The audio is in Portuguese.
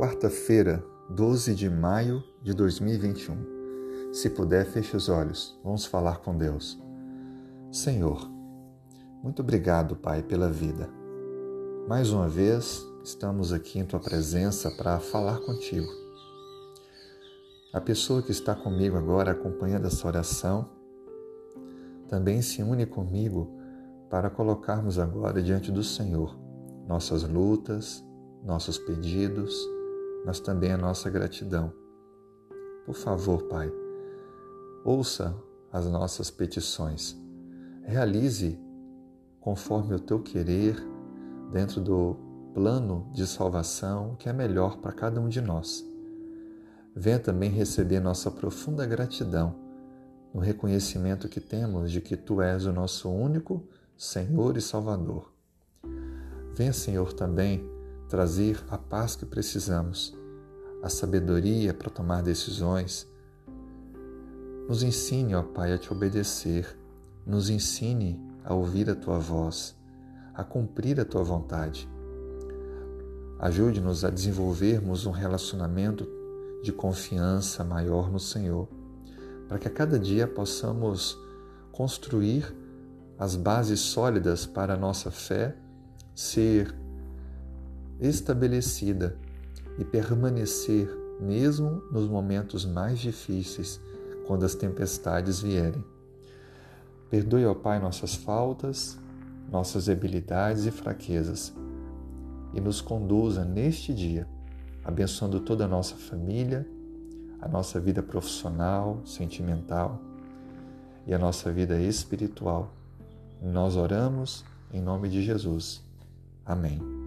quarta-feira, 12 de maio de 2021. Se puder, feche os olhos. Vamos falar com Deus. Senhor, muito obrigado, Pai, pela vida. Mais uma vez, estamos aqui em tua presença para falar contigo. A pessoa que está comigo agora acompanhando essa oração também se une comigo para colocarmos agora diante do Senhor nossas lutas, nossos pedidos, mas também a nossa gratidão. Por favor, Pai, ouça as nossas petições. Realize conforme o teu querer, dentro do plano de salvação que é melhor para cada um de nós. Venha também receber nossa profunda gratidão no reconhecimento que temos de que Tu és o nosso único Senhor e Salvador. Venha, Senhor, também trazer a paz que precisamos, a sabedoria para tomar decisões. Nos ensine, ó Pai, a te obedecer, nos ensine a ouvir a tua voz, a cumprir a tua vontade. Ajude-nos a desenvolvermos um relacionamento de confiança maior no Senhor, para que a cada dia possamos construir as bases sólidas para a nossa fé ser estabelecida e permanecer mesmo nos momentos mais difíceis, quando as tempestades vierem. Perdoe, ó Pai, nossas faltas, nossas debilidades e fraquezas e nos conduza neste dia, abençoando toda a nossa família, a nossa vida profissional, sentimental e a nossa vida espiritual. Nós oramos em nome de Jesus. Amém.